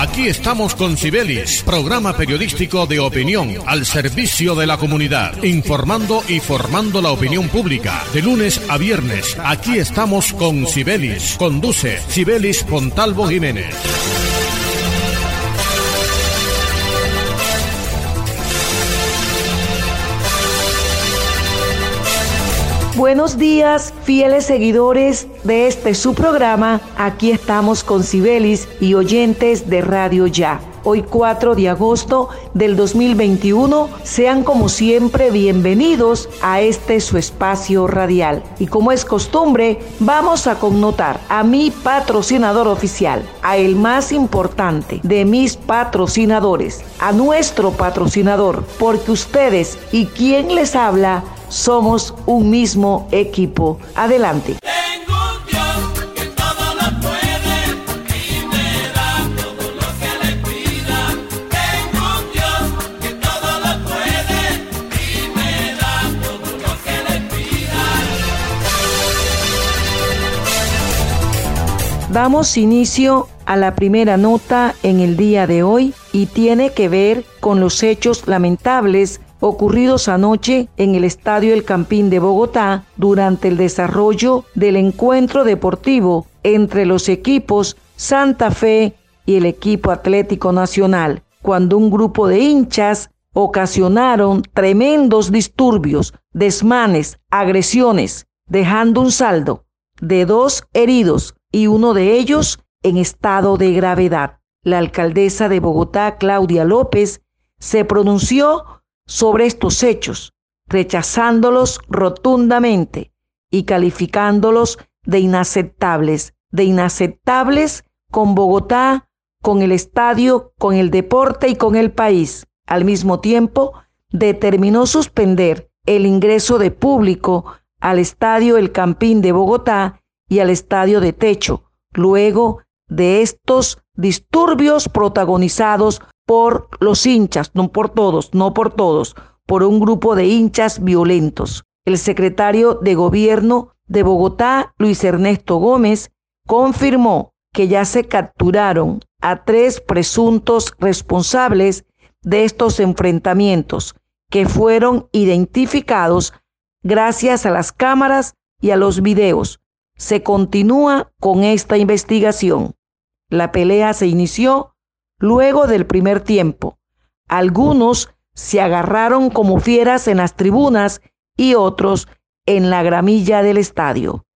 Aquí estamos con Cibelis, programa periodístico de opinión al servicio de la comunidad, informando y formando la opinión pública. De lunes a viernes, aquí estamos con Cibelis. Conduce Cibelis Pontalvo Jiménez. Buenos días, fieles seguidores de este su programa. Aquí estamos con Cibelis y oyentes de Radio Ya. Hoy 4 de agosto del 2021, sean como siempre bienvenidos a este su espacio radial. Y como es costumbre, vamos a connotar a mi patrocinador oficial, a el más importante de mis patrocinadores, a nuestro patrocinador, porque ustedes y quien les habla somos un mismo equipo. Adelante. Damos inicio a la primera nota en el día de hoy y tiene que ver con los hechos lamentables ocurridos anoche en el Estadio El Campín de Bogotá durante el desarrollo del encuentro deportivo entre los equipos Santa Fe y el equipo Atlético Nacional, cuando un grupo de hinchas ocasionaron tremendos disturbios, desmanes, agresiones, dejando un saldo de dos heridos y uno de ellos en estado de gravedad. La alcaldesa de Bogotá, Claudia López, se pronunció sobre estos hechos, rechazándolos rotundamente y calificándolos de inaceptables, de inaceptables con Bogotá, con el estadio, con el deporte y con el país. Al mismo tiempo, determinó suspender el ingreso de público al estadio El Campín de Bogotá y al estadio de Techo, luego de estos disturbios protagonizados por los hinchas, no por todos, no por todos, por un grupo de hinchas violentos. El secretario de Gobierno de Bogotá, Luis Ernesto Gómez, confirmó que ya se capturaron a tres presuntos responsables de estos enfrentamientos, que fueron identificados gracias a las cámaras y a los videos. Se continúa con esta investigación. La pelea se inició luego del primer tiempo. Algunos se agarraron como fieras en las tribunas y otros en la gramilla del estadio.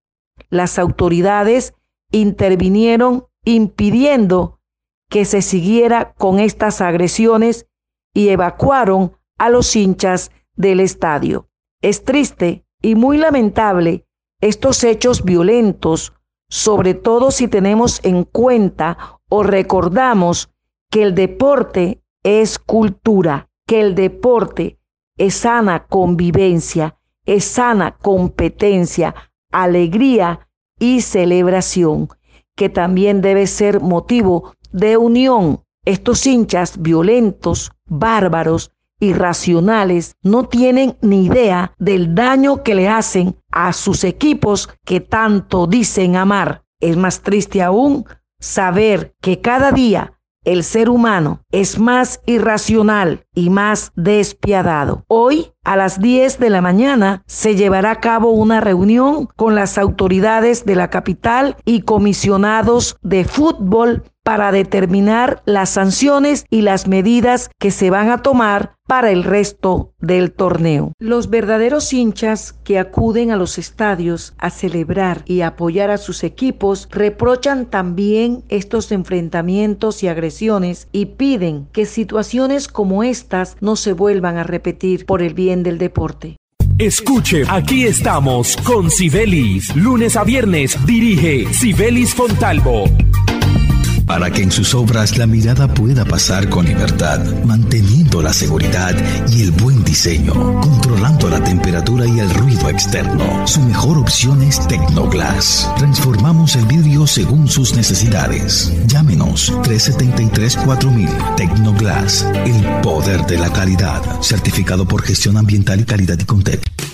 Las autoridades intervinieron impidiendo que se siguiera con estas agresiones y evacuaron a los hinchas del estadio. Es triste y muy lamentable estos hechos violentos, sobre todo si tenemos en cuenta o recordamos que el deporte es cultura, que el deporte es sana convivencia, es sana competencia, alegría y celebración, que también debe ser motivo de unión. Estos hinchas violentos, bárbaros, irracionales, no tienen ni idea del daño que le hacen a sus equipos que tanto dicen amar. Es más triste aún saber que cada día el ser humano es más irracional y más despiadado. Hoy, a las 10 de la mañana, se llevará a cabo una reunión con las autoridades de la capital y comisionados de fútbol para determinar las sanciones y las medidas que se van a tomar para el resto del torneo. Los verdaderos hinchas que acuden a los estadios a celebrar y apoyar a sus equipos reprochan también estos enfrentamientos y agresiones y piden que situaciones como estas no se vuelvan a repetir por el bien del deporte. Escuche, aquí estamos con Sibelis. Lunes a viernes dirige Sibelis Fontalvo para que en sus obras la mirada pueda pasar con libertad, manteniendo la seguridad y el buen diseño, controlando la temperatura y el ruido externo. Su mejor opción es Tecnoglass. Transformamos el vidrio según sus necesidades. Llámenos 373-4000 Tecnoglass, el poder de la calidad, certificado por gestión ambiental y calidad y Contec.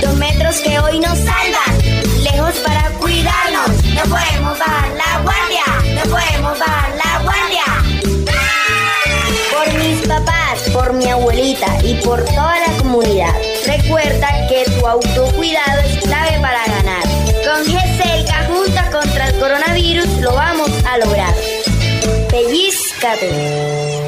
Dos metros que hoy nos salvan, lejos para cuidarnos. No podemos bajar la guardia, no podemos bajar la guardia. Por mis papás, por mi abuelita y por toda la comunidad. Recuerda que tu autocuidado es clave para ganar. Con GESELCA junta contra el coronavirus lo vamos a lograr. Pellizcate.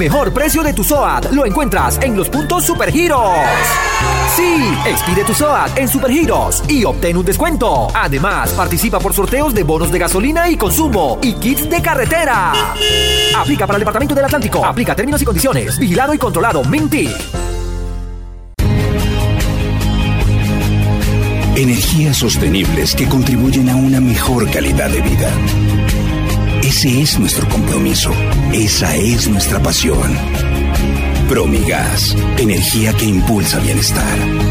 Mejor precio de tu SOAT lo encuentras en los puntos Supergiros. Sí, expide tu SOAT en Supergiros y obtén un descuento. Además, participa por sorteos de bonos de gasolina y consumo y kits de carretera. Aplica para el Departamento del Atlántico. Aplica términos y condiciones. Vigilado y controlado. Minty. Energías sostenibles que contribuyen a una mejor calidad de vida. Ese es nuestro compromiso. Esa es nuestra pasión. Promigas, energía que impulsa bienestar.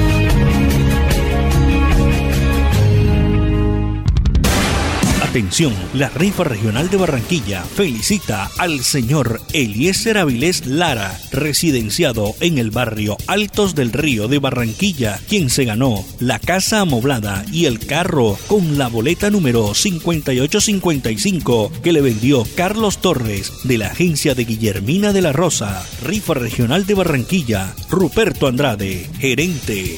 Atención, la rifa regional de Barranquilla felicita al señor Eliezer Avilés Lara, residenciado en el barrio Altos del Río de Barranquilla, quien se ganó la casa amoblada y el carro con la boleta número 5855 que le vendió Carlos Torres de la agencia de Guillermina de la Rosa. Rifa regional de Barranquilla, Ruperto Andrade, gerente.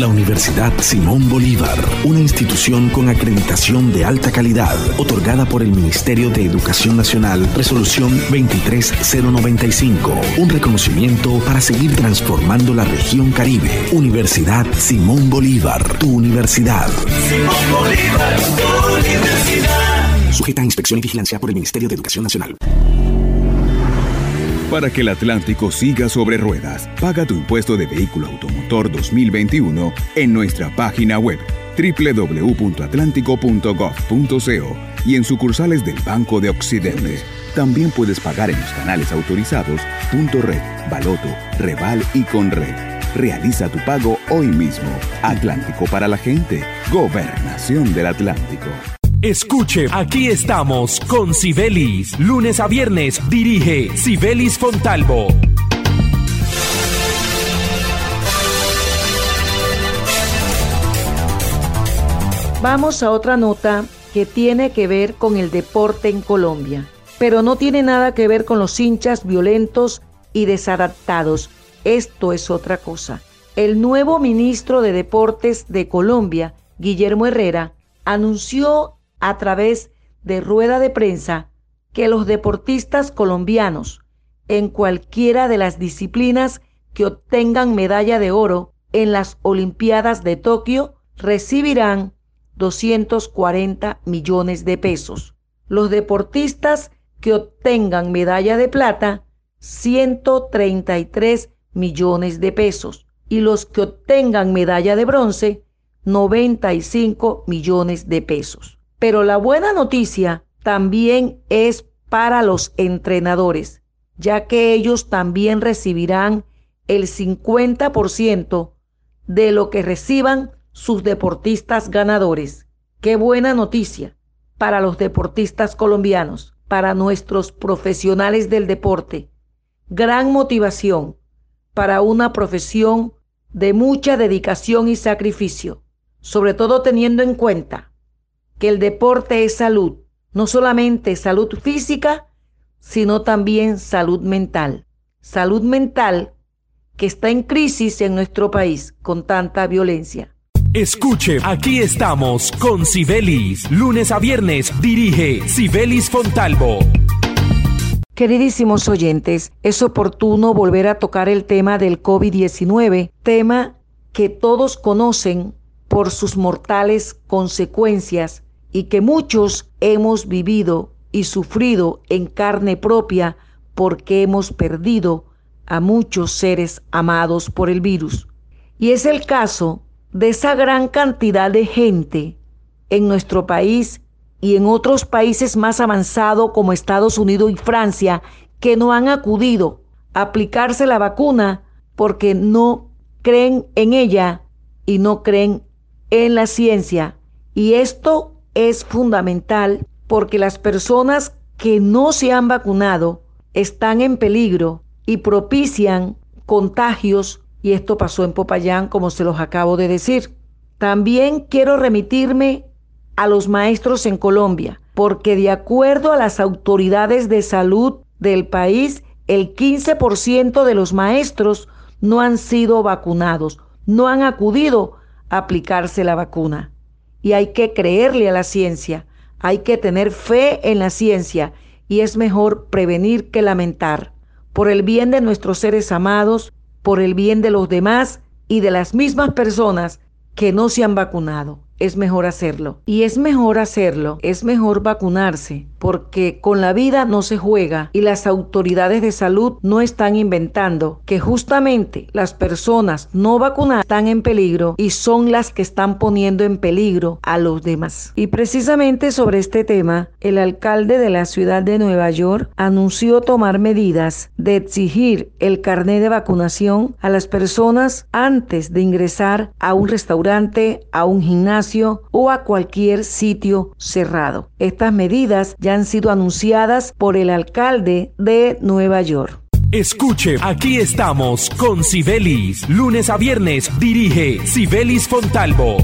La Universidad Simón Bolívar, una institución con acreditación de alta calidad, otorgada por el Ministerio de Educación Nacional, resolución 23095, un reconocimiento para seguir transformando la región Caribe. Universidad Simón Bolívar, tu universidad. Simón Bolívar, tu universidad. Sujeta a inspección y vigilancia por el Ministerio de Educación Nacional. Para que el Atlántico siga sobre ruedas, paga tu impuesto de vehículo automotor 2021 en nuestra página web www.atlántico.gov.co y en sucursales del Banco de Occidente. También puedes pagar en los canales autorizados Punto Red, Baloto, Reval y Conred. Realiza tu pago hoy mismo. Atlántico para la gente. Gobernación del Atlántico. Escuche, aquí estamos con Sibelis. Lunes a viernes dirige Sibelis Fontalvo. Vamos a otra nota que tiene que ver con el deporte en Colombia, pero no tiene nada que ver con los hinchas violentos y desadaptados. Esto es otra cosa. El nuevo ministro de Deportes de Colombia, Guillermo Herrera, anunció a través de rueda de prensa que los deportistas colombianos en cualquiera de las disciplinas que obtengan medalla de oro en las Olimpiadas de Tokio recibirán 240 millones de pesos. Los deportistas que obtengan medalla de plata, 133 millones de pesos. Y los que obtengan medalla de bronce, 95 millones de pesos. Pero la buena noticia también es para los entrenadores, ya que ellos también recibirán el 50% de lo que reciban sus deportistas ganadores. Qué buena noticia para los deportistas colombianos, para nuestros profesionales del deporte. Gran motivación para una profesión de mucha dedicación y sacrificio, sobre todo teniendo en cuenta que el deporte es salud, no solamente salud física, sino también salud mental. Salud mental que está en crisis en nuestro país con tanta violencia. Escuche, aquí estamos con Sibelis. Lunes a viernes dirige Sibelis Fontalvo. Queridísimos oyentes, es oportuno volver a tocar el tema del COVID-19, tema que todos conocen por sus mortales consecuencias y que muchos hemos vivido y sufrido en carne propia porque hemos perdido a muchos seres amados por el virus. Y es el caso de esa gran cantidad de gente en nuestro país y en otros países más avanzados como Estados Unidos y Francia que no han acudido a aplicarse la vacuna porque no creen en ella y no creen en la ciencia. Y esto es fundamental porque las personas que no se han vacunado están en peligro y propician contagios y esto pasó en Popayán como se los acabo de decir. También quiero remitirme a los maestros en Colombia, porque de acuerdo a las autoridades de salud del país, el 15% de los maestros no han sido vacunados, no han acudido a aplicarse la vacuna. Y hay que creerle a la ciencia, hay que tener fe en la ciencia y es mejor prevenir que lamentar. Por el bien de nuestros seres amados, por el bien de los demás y de las mismas personas que no se han vacunado es mejor hacerlo. Y es mejor hacerlo, es mejor vacunarse, porque con la vida no se juega y las autoridades de salud no están inventando que justamente las personas no vacunadas están en peligro y son las que están poniendo en peligro a los demás. Y precisamente sobre este tema, el alcalde de la ciudad de Nueva York anunció tomar medidas de exigir el carnet de vacunación a las personas antes de ingresar a un restaurante, a un gimnasio, o a cualquier sitio cerrado. Estas medidas ya han sido anunciadas por el alcalde de Nueva York. Escuche, aquí estamos con Sibelis. Lunes a viernes dirige Sibelis Fontalvo.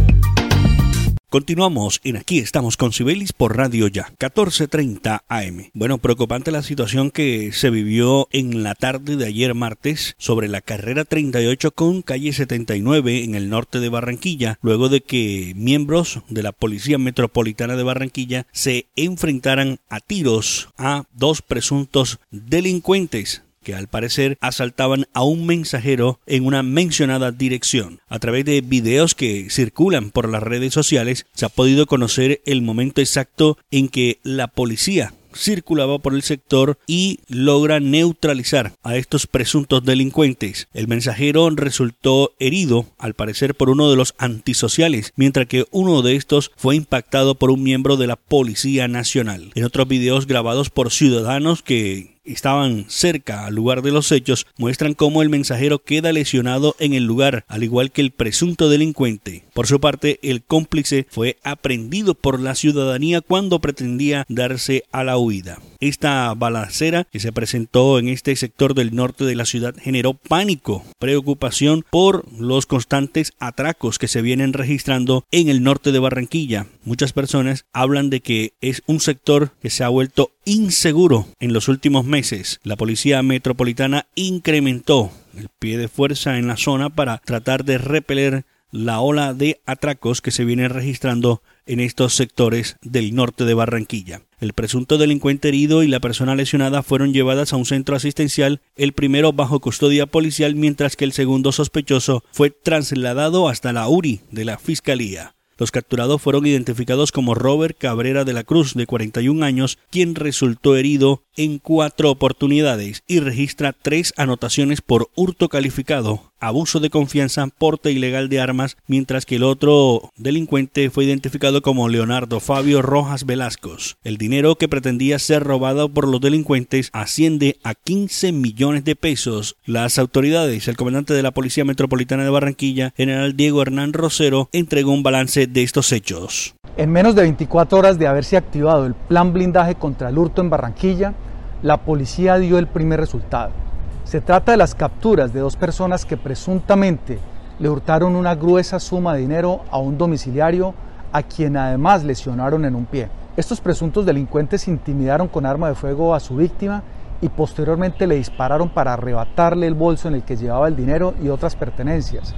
Continuamos en Aquí estamos con Cibelis por Radio Ya, 14:30 AM. Bueno, preocupante la situación que se vivió en la tarde de ayer martes sobre la carrera 38 con calle 79 en el norte de Barranquilla, luego de que miembros de la Policía Metropolitana de Barranquilla se enfrentaran a tiros a dos presuntos delincuentes que al parecer asaltaban a un mensajero en una mencionada dirección. A través de videos que circulan por las redes sociales se ha podido conocer el momento exacto en que la policía circulaba por el sector y logra neutralizar a estos presuntos delincuentes. El mensajero resultó herido, al parecer por uno de los antisociales, mientras que uno de estos fue impactado por un miembro de la Policía Nacional. En otros videos grabados por ciudadanos que estaban cerca al lugar de los hechos muestran cómo el mensajero queda lesionado en el lugar, al igual que el presunto delincuente. Por su parte, el cómplice fue aprendido por la ciudadanía cuando pretendía darse a la huida. Esta balacera que se presentó en este sector del norte de la ciudad generó pánico, preocupación por los constantes atracos que se vienen registrando en el norte de Barranquilla. Muchas personas hablan de que es un sector que se ha vuelto inseguro en los últimos meses. La policía metropolitana incrementó el pie de fuerza en la zona para tratar de repeler la ola de atracos que se viene registrando en estos sectores del norte de Barranquilla. El presunto delincuente herido y la persona lesionada fueron llevadas a un centro asistencial, el primero bajo custodia policial, mientras que el segundo sospechoso fue trasladado hasta la URI de la Fiscalía. Los capturados fueron identificados como Robert Cabrera de la Cruz, de 41 años, quien resultó herido en cuatro oportunidades y registra tres anotaciones por hurto calificado, abuso de confianza, porte ilegal de armas, mientras que el otro delincuente fue identificado como Leonardo Fabio Rojas Velasco. El dinero que pretendía ser robado por los delincuentes asciende a 15 millones de pesos. Las autoridades, el comandante de la Policía Metropolitana de Barranquilla, general Diego Hernán Rosero, entregó un balance de estos hechos. En menos de 24 horas de haberse activado el plan blindaje contra el hurto en Barranquilla, la policía dio el primer resultado. Se trata de las capturas de dos personas que presuntamente le hurtaron una gruesa suma de dinero a un domiciliario a quien además lesionaron en un pie. Estos presuntos delincuentes intimidaron con arma de fuego a su víctima y posteriormente le dispararon para arrebatarle el bolso en el que llevaba el dinero y otras pertenencias.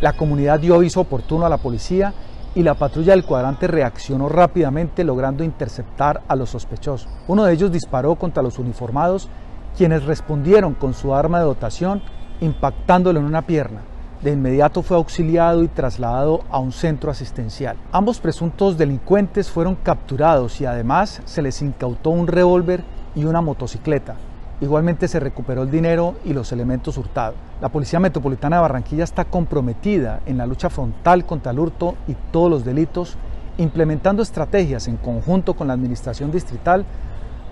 La comunidad dio aviso oportuno a la policía y la patrulla del cuadrante reaccionó rápidamente logrando interceptar a los sospechosos. Uno de ellos disparó contra los uniformados, quienes respondieron con su arma de dotación impactándolo en una pierna. De inmediato fue auxiliado y trasladado a un centro asistencial. Ambos presuntos delincuentes fueron capturados y además se les incautó un revólver y una motocicleta. Igualmente se recuperó el dinero y los elementos hurtados. La Policía Metropolitana de Barranquilla está comprometida en la lucha frontal contra el hurto y todos los delitos, implementando estrategias en conjunto con la Administración Distrital,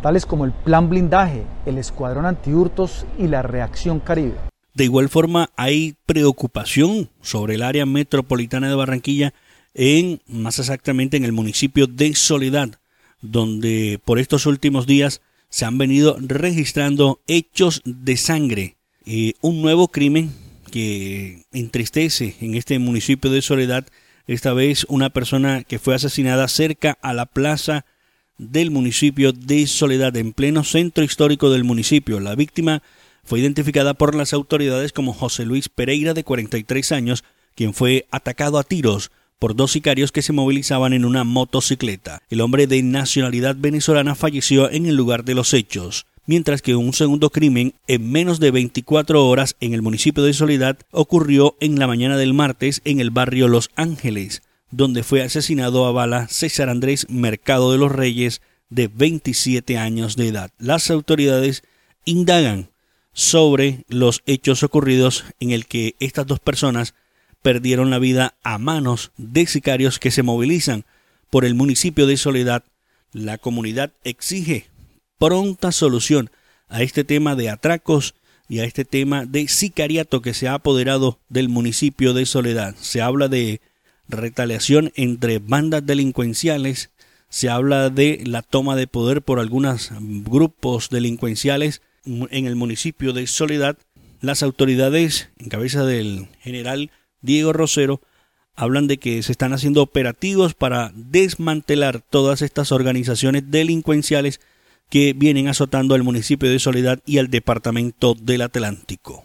tales como el Plan Blindaje, el Escuadrón Antihurtos y la Reacción Caribe. De igual forma, hay preocupación sobre el área metropolitana de Barranquilla, en más exactamente en el municipio de Soledad, donde por estos últimos días se han venido registrando hechos de sangre. Eh, un nuevo crimen que entristece en este municipio de Soledad. Esta vez una persona que fue asesinada cerca a la plaza del municipio de Soledad, en pleno centro histórico del municipio. La víctima fue identificada por las autoridades como José Luis Pereira, de 43 años, quien fue atacado a tiros por dos sicarios que se movilizaban en una motocicleta. El hombre de nacionalidad venezolana falleció en el lugar de los hechos, mientras que un segundo crimen en menos de 24 horas en el municipio de Soledad ocurrió en la mañana del martes en el barrio Los Ángeles, donde fue asesinado a bala César Andrés Mercado de los Reyes, de 27 años de edad. Las autoridades indagan sobre los hechos ocurridos en el que estas dos personas perdieron la vida a manos de sicarios que se movilizan por el municipio de Soledad. La comunidad exige pronta solución a este tema de atracos y a este tema de sicariato que se ha apoderado del municipio de Soledad. Se habla de retaliación entre bandas delincuenciales, se habla de la toma de poder por algunos grupos delincuenciales en el municipio de Soledad. Las autoridades, en cabeza del general Diego Rosero, hablan de que se están haciendo operativos para desmantelar todas estas organizaciones delincuenciales que vienen azotando al municipio de Soledad y al departamento del Atlántico.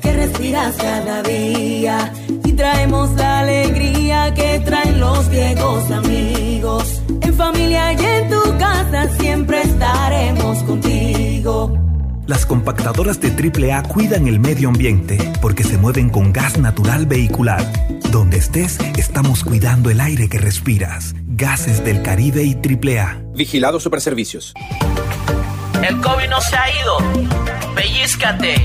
que respiras cada día y traemos la alegría que traen los viejos amigos. En familia y en tu casa siempre estaremos contigo. Las compactadoras de AAA cuidan el medio ambiente porque se mueven con gas natural vehicular. Donde estés, estamos cuidando el aire que respiras. Gases del Caribe y AAA. Vigilado Superservicios. El COVID no se ha ido. Pellizcate.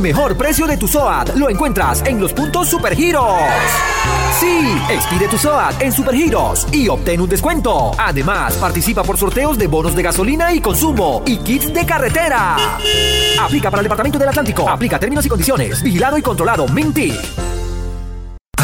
Mejor precio de tu SOAT lo encuentras en los puntos Supergiros. Sí, expide tu SOAT en Supergiros y obtén un descuento. Además, participa por sorteos de bonos de gasolina y consumo y kits de carretera. Aplica para el Departamento del Atlántico. Aplica términos y condiciones. Vigilado y controlado. Minty.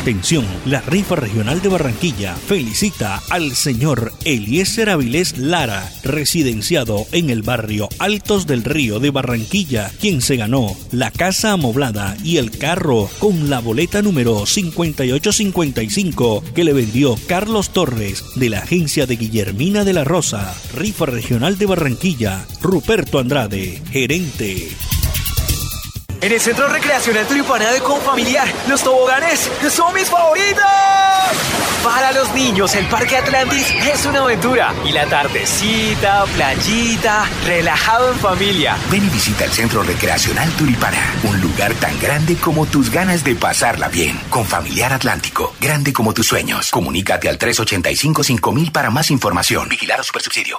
Atención, la rifa regional de Barranquilla felicita al señor Eliezer Avilés Lara, residenciado en el barrio Altos del Río de Barranquilla, quien se ganó la casa amoblada y el carro con la boleta número 5855 que le vendió Carlos Torres de la agencia de Guillermina de la Rosa. Rifa regional de Barranquilla, Ruperto Andrade, gerente. En el Centro Recreacional Tulipana de Confamiliar, los toboganes son mis favoritos. Para los niños, el Parque Atlantis es una aventura. Y la tardecita, playita, relajado en familia. Ven y visita el Centro Recreacional Tulipana, un lugar tan grande como tus ganas de pasarla bien. Con Familiar Atlántico, grande como tus sueños. Comunícate al 385-5000 para más información. Vigilado Supersubsidio.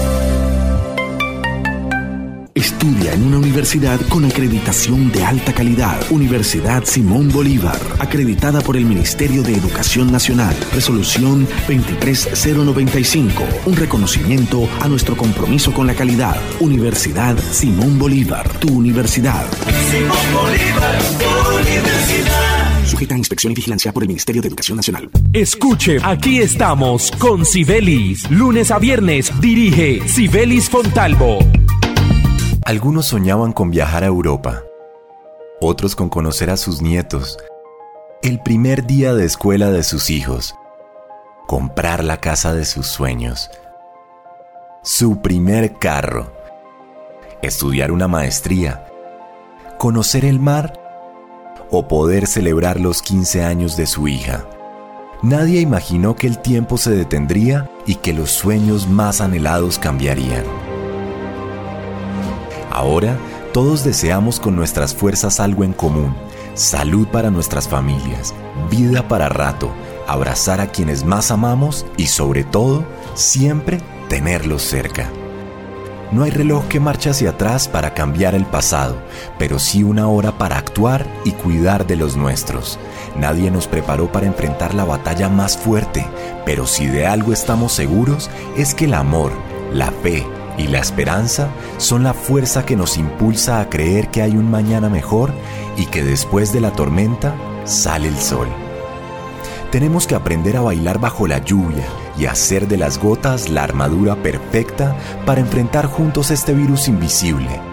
Estudia en una universidad con acreditación de alta calidad. Universidad Simón Bolívar, acreditada por el Ministerio de Educación Nacional. Resolución 23095. Un reconocimiento a nuestro compromiso con la calidad. Universidad Simón Bolívar, tu universidad. Simón Bolívar, tu universidad. Sujeta a inspección y vigilancia por el Ministerio de Educación Nacional. Escuche, aquí estamos con Sibelis. Lunes a viernes dirige Sibelis Fontalvo. Algunos soñaban con viajar a Europa, otros con conocer a sus nietos, el primer día de escuela de sus hijos, comprar la casa de sus sueños, su primer carro, estudiar una maestría, conocer el mar o poder celebrar los 15 años de su hija. Nadie imaginó que el tiempo se detendría y que los sueños más anhelados cambiarían. Ahora, todos deseamos con nuestras fuerzas algo en común, salud para nuestras familias, vida para rato, abrazar a quienes más amamos y sobre todo, siempre tenerlos cerca. No hay reloj que marche hacia atrás para cambiar el pasado, pero sí una hora para actuar y cuidar de los nuestros. Nadie nos preparó para enfrentar la batalla más fuerte, pero si de algo estamos seguros es que el amor, la fe, y la esperanza son la fuerza que nos impulsa a creer que hay un mañana mejor y que después de la tormenta sale el sol. Tenemos que aprender a bailar bajo la lluvia y hacer de las gotas la armadura perfecta para enfrentar juntos este virus invisible.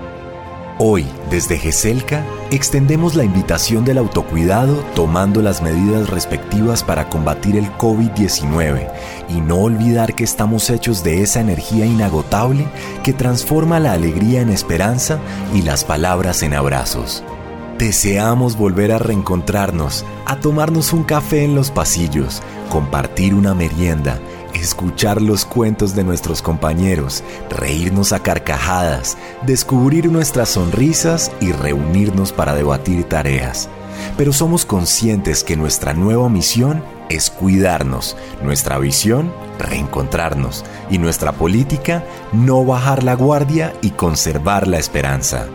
Hoy, desde GESELCA, extendemos la invitación del autocuidado tomando las medidas respectivas para combatir el COVID-19 y no olvidar que estamos hechos de esa energía inagotable que transforma la alegría en esperanza y las palabras en abrazos. Deseamos volver a reencontrarnos, a tomarnos un café en los pasillos, compartir una merienda, escuchar los cuentos de nuestros compañeros, reírnos a carcajadas, descubrir nuestras sonrisas y reunirnos para debatir tareas. pero somos conscientes que nuestra nueva misión es cuidarnos, nuestra visión, reencontrarnos y nuestra política, no bajar la guardia y conservar la esperanza.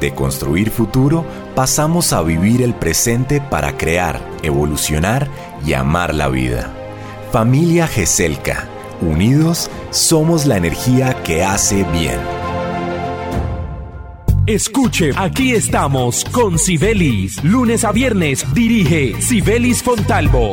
De construir futuro, pasamos a vivir el presente para crear, evolucionar y amar la vida. Familia GESELCA, unidos somos la energía que hace bien. Escuche, aquí estamos con Sibelis. Lunes a viernes dirige Sibelis Fontalvo.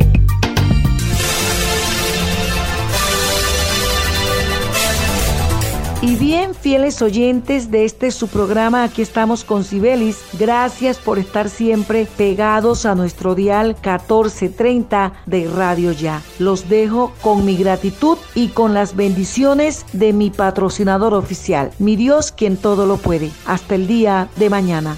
Y bien, fieles oyentes de este su programa, aquí estamos con Sibelis. Gracias por estar siempre pegados a nuestro dial 1430 de Radio Ya. Los dejo con mi gratitud y con las bendiciones de mi patrocinador oficial, mi Dios quien todo lo puede. Hasta el día de mañana.